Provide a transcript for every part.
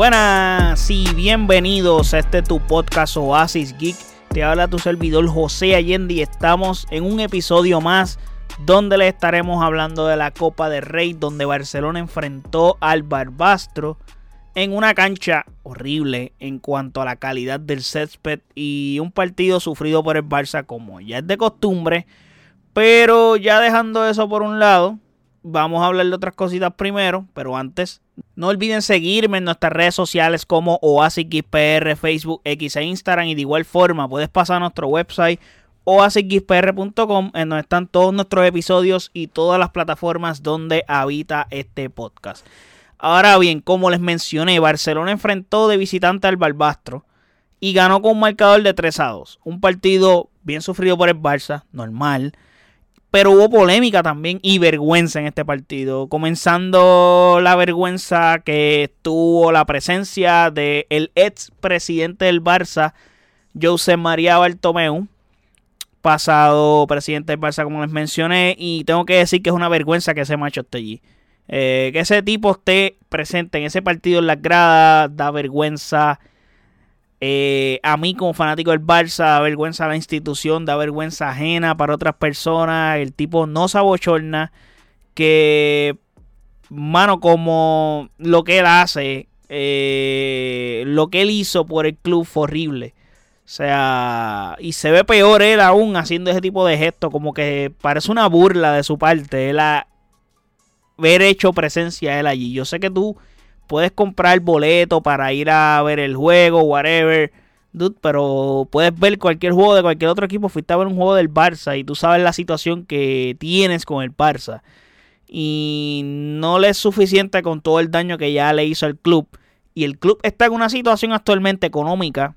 Buenas y bienvenidos a este tu podcast Oasis Geek. Te habla tu servidor José Allende y estamos en un episodio más donde le estaremos hablando de la Copa de Rey, donde Barcelona enfrentó al Barbastro en una cancha horrible en cuanto a la calidad del césped y un partido sufrido por el Barça como ya es de costumbre. Pero ya dejando eso por un lado, vamos a hablar de otras cositas primero, pero antes no olviden seguirme en nuestras redes sociales como OasisXPR, Facebook, X e Instagram y de igual forma puedes pasar a nuestro website oasisxpr.com en donde están todos nuestros episodios y todas las plataformas donde habita este podcast. Ahora bien, como les mencioné, Barcelona enfrentó de visitante al Barbastro y ganó con un marcador de 3 a 2. Un partido bien sufrido por el Barça, normal. Pero hubo polémica también y vergüenza en este partido. Comenzando la vergüenza que tuvo la presencia del ex presidente del Barça, José María Bartomeu, pasado presidente del Barça, como les mencioné. Y tengo que decir que es una vergüenza que ese macho esté allí. Eh, que ese tipo esté presente en ese partido en las gradas da vergüenza. Eh, a mí como fanático del Barça da vergüenza a la institución, da vergüenza ajena para otras personas. El tipo no se abochorna. Que, mano, como lo que él hace, eh, lo que él hizo por el club fue horrible. O sea, y se ve peor él aún haciendo ese tipo de gestos, como que parece una burla de su parte. Él ha, haber hecho presencia él allí. Yo sé que tú puedes comprar boleto para ir a ver el juego, whatever. Dude, pero puedes ver cualquier juego de cualquier otro equipo. Fuiste a ver un juego del Barça y tú sabes la situación que tienes con el Barça. Y no le es suficiente con todo el daño que ya le hizo al club. Y el club está en una situación actualmente económica.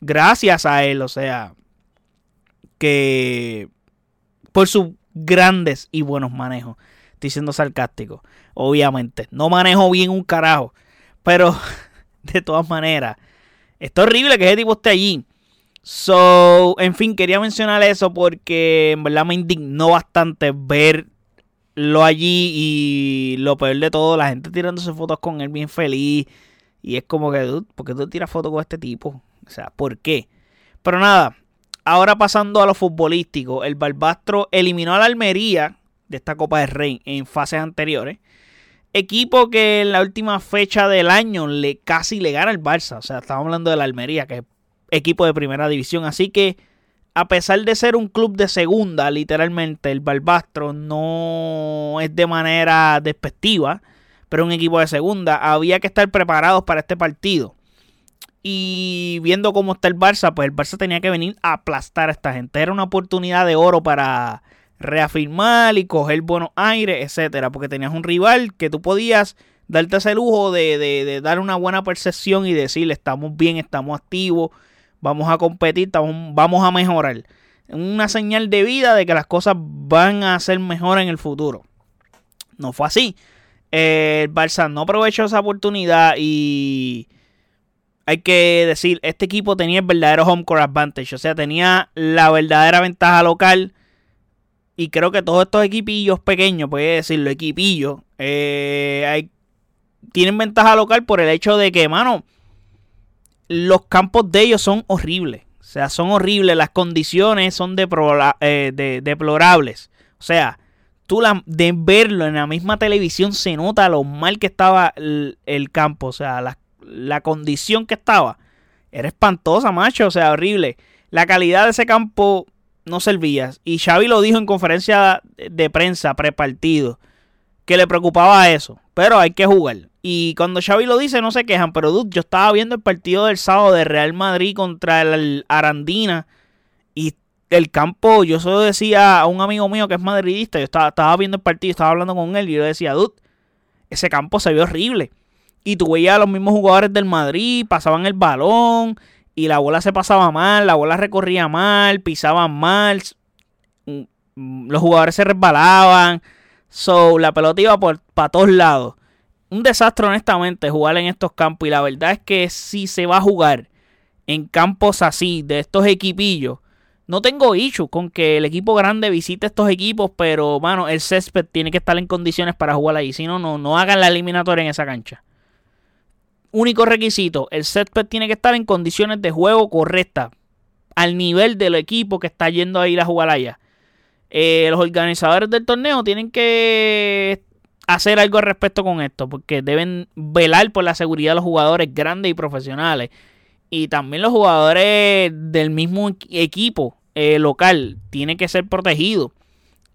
Gracias a él. O sea, que por sus grandes y buenos manejos. Estoy siendo sarcástico, obviamente. No manejo bien un carajo. Pero, de todas maneras, está horrible que ese tipo esté allí. So, en fin, quería mencionar eso porque en verdad me indignó bastante verlo allí y lo peor de todo, la gente tirándose fotos con él bien feliz. Y es como que, dude, ¿por qué tú tiras fotos con este tipo? O sea, ¿por qué? Pero nada, ahora pasando a lo futbolístico, el Barbastro eliminó a la Almería de esta Copa de Rey en fases anteriores. Equipo que en la última fecha del año le casi le gana el Barça. O sea, estamos hablando de la Almería, que es equipo de primera división. Así que, a pesar de ser un club de segunda, literalmente, el Barbastro no es de manera despectiva, pero un equipo de segunda. Había que estar preparados para este partido. Y viendo cómo está el Barça, pues el Barça tenía que venir a aplastar a esta gente. Era una oportunidad de oro para reafirmar y coger buenos aires, etcétera, porque tenías un rival que tú podías darte ese lujo de, dar una buena percepción y decirle estamos bien, estamos activos, vamos a competir, vamos a mejorar. Una señal de vida de que las cosas van a ser mejor en el futuro. No fue así. el Barça no aprovechó esa oportunidad y hay que decir, este equipo tenía el verdadero home advantage, o sea, tenía la verdadera ventaja local y creo que todos estos equipillos pequeños, puede decirlo, equipillos, eh, tienen ventaja local por el hecho de que, mano, los campos de ellos son horribles. O sea, son horribles. Las condiciones son eh, deplorables. O sea, tú la, de verlo en la misma televisión se nota lo mal que estaba el, campo. O sea, la, la, condición que estaba. Era espantosa, macho. O sea, horrible. La calidad de ese campo no servías. Y Xavi lo dijo en conferencia de prensa prepartido, que le preocupaba eso. Pero hay que jugar. Y cuando Xavi lo dice, no se quejan. Pero dude, yo estaba viendo el partido del sábado de Real Madrid contra el Arandina. Y el campo, yo solo decía a un amigo mío que es madridista, yo estaba, estaba viendo el partido, estaba hablando con él y yo decía, dude, ese campo se vio horrible. Y tú veías a los mismos jugadores del Madrid, pasaban el balón y la bola se pasaba mal, la bola recorría mal, pisaban mal, mm, los jugadores se resbalaban, so, la pelota iba por, para todos lados. Un desastre honestamente jugar en estos campos y la verdad es que si se va a jugar en campos así, de estos equipillos, no tengo issue con que el equipo grande visite estos equipos, pero bueno, el césped tiene que estar en condiciones para jugar ahí, si no, no, no hagan la eliminatoria en esa cancha. Único requisito, el césped tiene que estar en condiciones de juego correctas, al nivel del equipo que está yendo a ir a jugar allá. Eh, los organizadores del torneo tienen que hacer algo al respecto con esto, porque deben velar por la seguridad de los jugadores grandes y profesionales. Y también los jugadores del mismo equipo eh, local tienen que ser protegidos.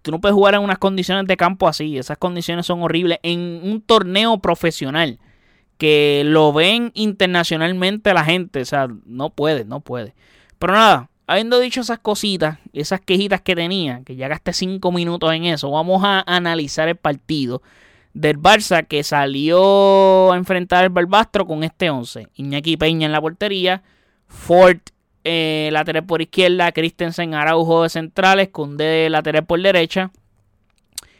Tú no puedes jugar en unas condiciones de campo así. Esas condiciones son horribles. En un torneo profesional que lo ven internacionalmente la gente. O sea, no puede, no puede. Pero nada, habiendo dicho esas cositas, esas quejitas que tenía, que ya gasté cinco minutos en eso, vamos a analizar el partido del Barça que salió a enfrentar al Barbastro con este 11. Iñaki Peña en la portería, Ford eh, lateral por izquierda, Christensen Araujo de centrales, Cundé lateral por derecha.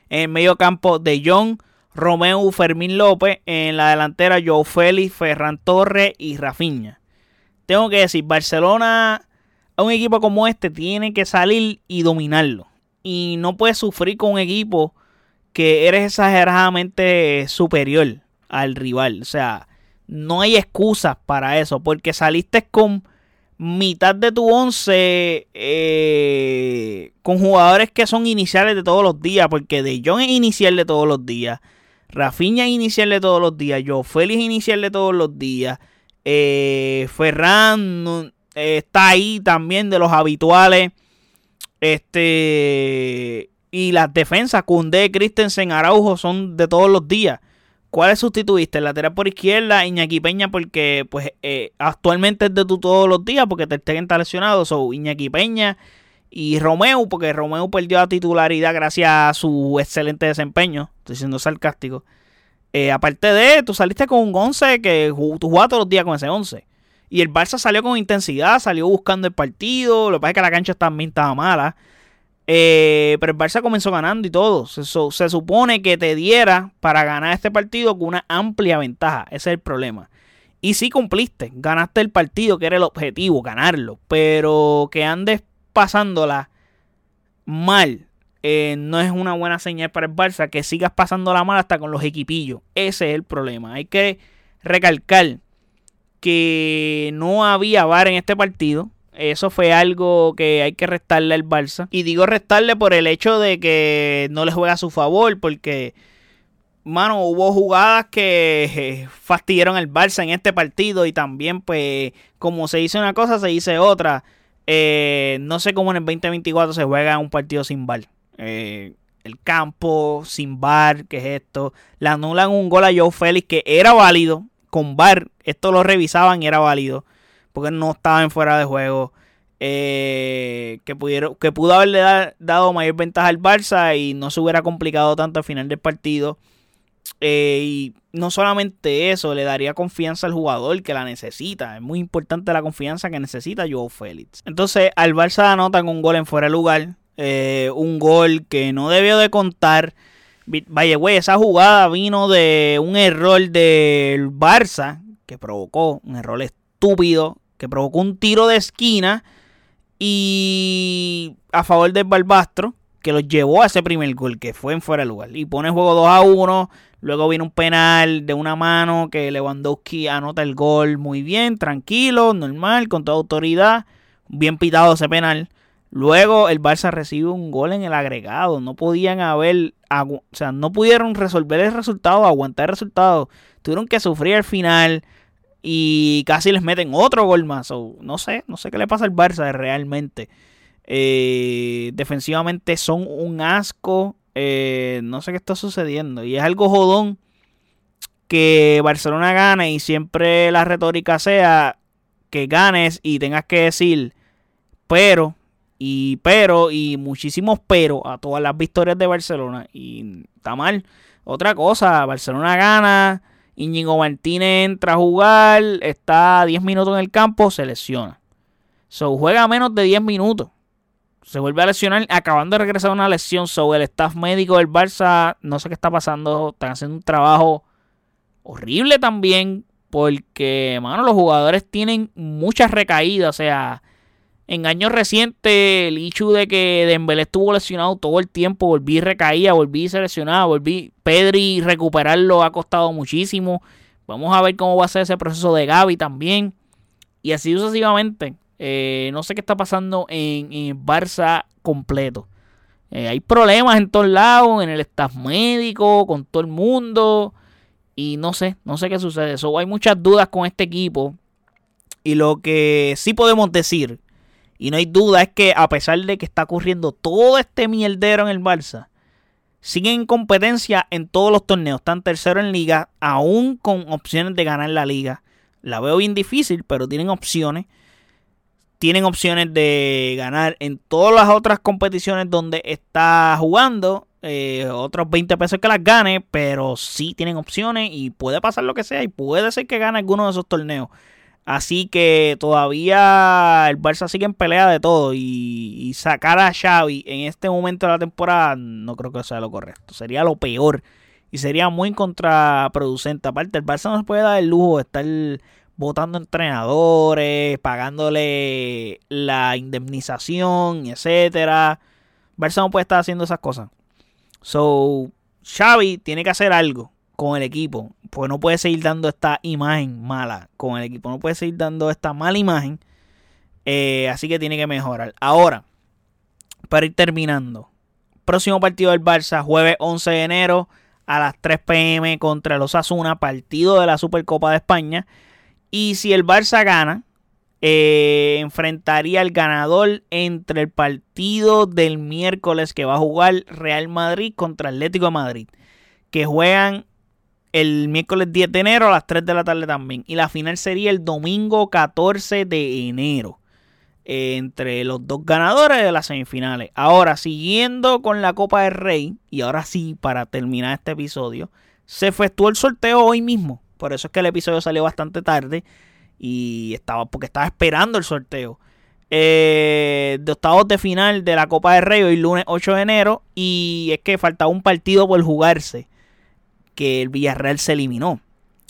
En medio campo de John, Romeo Fermín López. En la delantera Joe Félix, Ferran Torres y Rafinha. Tengo que decir, Barcelona, a un equipo como este, tiene que salir y dominarlo. Y no puedes sufrir con un equipo que eres exageradamente superior al rival. O sea, no hay excusas para eso. Porque saliste con mitad de tu once eh, con jugadores que son iniciales de todos los días, porque De Jong es inicial de todos los días, Inicial de todos los días, Joe Félix de todos los días, eh, Ferran eh, está ahí también de los habituales, este y las defensas, Cundé, Christensen, Araujo son de todos los días. ¿Cuáles sustituiste? Lateral por izquierda, Iñaki Peña, porque pues eh, actualmente es de tú todos los días, porque te está lesionado. So, Iñaki Peña y Romeo, porque Romeo perdió la titularidad gracias a su excelente desempeño. Estoy siendo sarcástico. Eh, aparte de, tú saliste con un 11 que tú jugabas todos los días con ese 11. Y el Barça salió con intensidad, salió buscando el partido. Lo que pasa es que la cancha también estaba mala. Eh, pero el Barça comenzó ganando y todo. Se, se, supone que te diera para ganar este partido con una amplia ventaja. Ese es el problema. Y sí cumpliste. Ganaste el partido, que era el objetivo, ganarlo. Pero que andes pasándola mal. Eh, no es una buena señal para el Barça. Que sigas pasándola mal hasta con los equipillos. Ese es el problema. Hay que recalcar que no había VAR en este partido. Eso fue algo que hay que restarle al Barça. Y digo restarle por el hecho de que no le juega a su favor, porque, mano, hubo jugadas que eh, fastidiaron al Barça en este partido y también, pues, como se dice una cosa, se dice otra. Eh, no sé cómo en el 2024 se juega un partido sin bar. Eh, el campo sin bar, ¿qué es esto? Le anulan un gol a Joe Félix que era válido con bar. Esto lo revisaban y era válido porque no estaba en fuera de juego. Eh, que, pudieron, que pudo haberle dado mayor ventaja al Barça y no se hubiera complicado tanto al final del partido. Eh, y no solamente eso, le daría confianza al jugador que la necesita. Es muy importante la confianza que necesita Joe Félix. Entonces, al Barça anotan un gol en fuera de lugar. Eh, un gol que no debió de contar. Vaya, güey, esa jugada vino de un error del Barça que provocó un error estúpido que provocó un tiro de esquina y a favor del Barbastro que los llevó a ese primer gol que fue en fuera de lugar y pone el juego 2 a 1 luego viene un penal de una mano que Lewandowski anota el gol muy bien tranquilo normal con toda autoridad bien pitado ese penal luego el Barça recibe un gol en el agregado no podían haber o sea no pudieron resolver el resultado aguantar el resultado tuvieron que sufrir al final y casi les meten otro gol más. no sé, no sé qué le pasa al Barça realmente. Eh, defensivamente son un asco. Eh, no sé qué está sucediendo. Y es algo jodón que Barcelona gane y siempre la retórica sea que ganes y tengas que decir pero y pero y muchísimos pero a todas las victorias de Barcelona y está mal. Otra cosa, Barcelona gana, Íñigo Martínez entra a jugar, está 10 minutos en el campo, se lesiona. So, juega menos de 10 minutos. Se vuelve a lesionar, acabando de regresar a una lesión. sobre el staff médico del Barça, no sé qué está pasando. Están haciendo un trabajo horrible también. Porque, mano, los jugadores tienen muchas recaídas. O sea, en años recientes, el hecho de que Dembélé estuvo lesionado todo el tiempo, volví recaía, volví seleccionado, volví. Pedri recuperarlo ha costado muchísimo. Vamos a ver cómo va a ser ese proceso de Gaby también. Y así sucesivamente. Eh, no sé qué está pasando en, en Barça completo. Eh, hay problemas en todos lados, en el staff médico, con todo el mundo. Y no sé, no sé qué sucede. hay muchas dudas con este equipo. Y lo que sí podemos decir, y no hay duda, es que a pesar de que está ocurriendo todo este mierdero en el Barça, siguen en competencia en todos los torneos. Están tercero en liga, aún con opciones de ganar la liga. La veo bien difícil, pero tienen opciones tienen opciones de ganar en todas las otras competiciones donde está jugando. Eh, otros 20 pesos que las gane, pero sí tienen opciones y puede pasar lo que sea y puede ser que gane alguno de esos torneos. Así que todavía el Barça sigue en pelea de todo y, sacar a Xavi en este momento de la temporada no creo que sea lo correcto. Sería lo peor y sería muy contraproducente. Aparte, el Barça no se puede dar el lujo de estar votando entrenadores, pagándole la indemnización, etcétera. Barça no puede estar haciendo esas cosas. So, Xavi tiene que hacer algo con el equipo, pues no puede seguir dando esta imagen mala con el equipo, no puede seguir dando esta mala imagen. Eh, así que tiene que mejorar. Ahora, para ir terminando, próximo partido del Barça, jueves 11 de enero a las 3 pm contra los Asuna, partido de la Supercopa de España. Y si el Barça gana, eh, enfrentaría al ganador entre el partido del miércoles que va a jugar Real Madrid contra Atlético de Madrid. Que juegan el miércoles 10 de enero a las 3 de la tarde también. Y la final sería el domingo 14 de enero. Eh, entre los dos ganadores de las semifinales. Ahora, siguiendo con la Copa del Rey. Y ahora sí, para terminar este episodio. Se efectuó el sorteo hoy mismo. Por eso es que el episodio salió bastante tarde. Y estaba, porque estaba esperando el sorteo. Eh, de octavos de final de la Copa de Rey, hoy lunes 8 de enero. Y es que faltaba un partido por jugarse. Que el Villarreal se eliminó.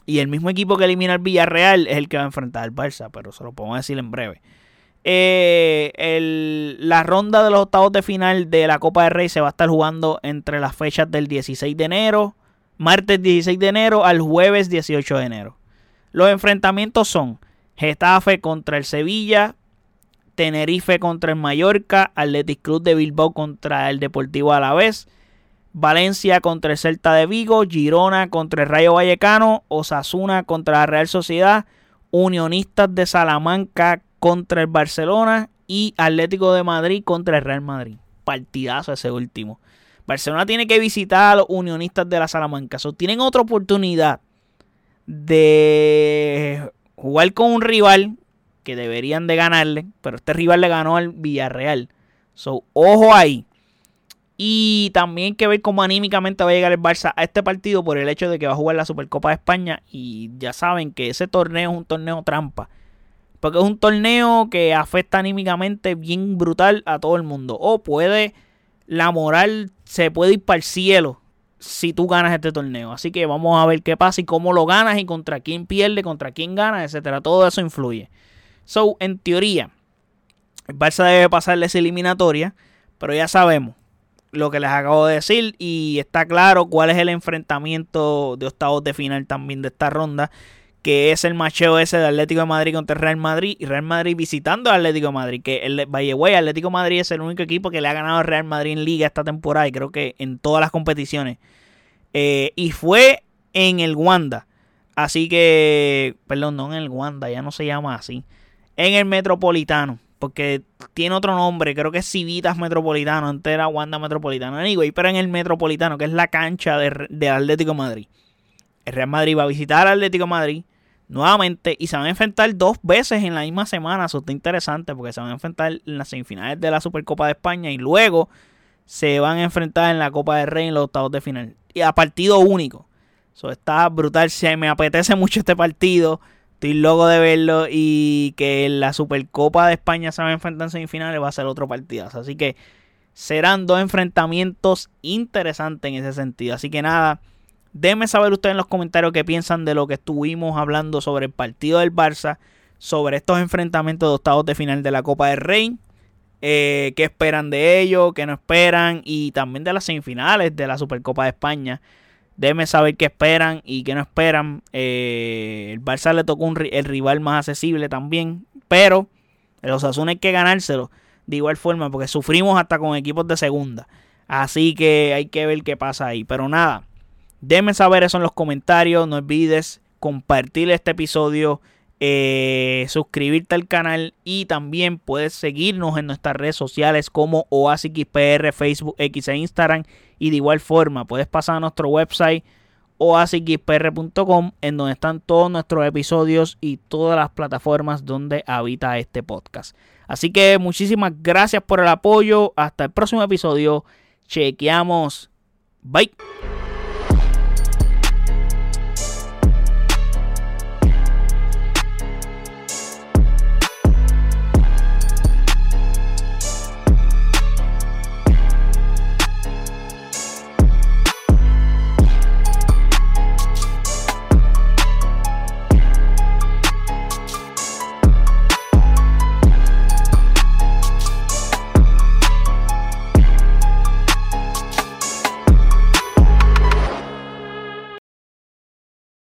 Y el mismo equipo que elimina al Villarreal es el que va a enfrentar al Barça. Pero se lo podemos decir en breve. Eh, la ronda de los octavos de final de la Copa de Rey se va a estar jugando entre las fechas del 16 de enero martes 16 de enero al jueves 18 de enero. Los enfrentamientos son Getafe contra el Sevilla, Tenerife contra el Mallorca, Athletic Club de Bilbao contra el Deportivo Alavés, Valencia contra el Celta de Vigo, Girona contra el Rayo Vallecano, Osasuna contra la Real Sociedad, Unionistas de Salamanca contra el Barcelona y Atlético de Madrid contra el Real Madrid. Partidazo ese último. Barcelona tiene que visitar a los unionistas de la Salamanca. tienen otra oportunidad de jugar con un rival que deberían de ganarle, pero este rival le ganó al Villarreal. So, ojo ahí. Y también que ver cómo anímicamente va a llegar el Barça a este partido por el hecho de que va a jugar la Supercopa de España. Y ya saben que ese torneo es un torneo trampa. Porque es un torneo que afecta anímicamente bien brutal a todo el mundo. O puede la moral se puede ir para el cielo si tú ganas este torneo. Así que vamos a ver qué pasa y cómo lo ganas y contra quién pierde, contra quién gana, etcétera. Todo eso influye. So, en teoría, el Barça debe pasarle esa eliminatoria, pero ya sabemos lo que les acabo de decir y está claro cuál es el enfrentamiento de octavos de final también de esta ronda que es el macheo ese de Atlético de Madrid contra Real Madrid y Real Madrid visitando al Atlético Madrid, que el Way Atlético Madrid es el único equipo que le ha ganado al Real Madrid en liga esta temporada y creo que en todas las competiciones. Eh, y fue en el Wanda. Así que, perdón, no en el Wanda, ya no se llama así. En el Metropolitano, porque tiene otro nombre, creo que es Civitas Metropolitano, antes era Wanda Metropolitano. Anyway, pero en el Metropolitano, que es la cancha de, Atlético Madrid. El Real Madrid va a visitar al Atlético Madrid nuevamente y se van a enfrentar dos veces en la misma semana. Eso está interesante porque se van a enfrentar en las semifinales de la Supercopa de España y luego se van a enfrentar en la Copa del Rey en los octavos de final. Y a partido único. Eso está brutal. Se me apetece mucho este partido. Estoy loco de verlo. Y que la Supercopa de España se va a enfrentar en semifinales va a ser otro partido. Así que serán dos enfrentamientos interesantes en ese sentido. Así que nada. Déjenme saber ustedes en los comentarios qué piensan de lo que estuvimos hablando sobre el partido del Barça, sobre estos enfrentamientos de octavos de final de la Copa del Rey. Eh, qué esperan de ellos, qué no esperan y también de las semifinales de la Supercopa de España. Déjenme saber qué esperan y qué no esperan. Eh, el Barça le tocó un, el rival más accesible también. Pero los Osasuna hay que ganárselo de igual forma porque sufrimos hasta con equipos de segunda. Así que hay que ver qué pasa ahí. Pero nada, déjenme saber eso en los comentarios. No olvides compartir este episodio. Eh, suscribirte al canal y también puedes seguirnos en nuestras redes sociales como OasisXPR, Facebook, X e Instagram y de igual forma puedes pasar a nuestro website oasisxpr.com en donde están todos nuestros episodios y todas las plataformas donde habita este podcast. Así que muchísimas gracias por el apoyo. Hasta el próximo episodio. Chequeamos. Bye.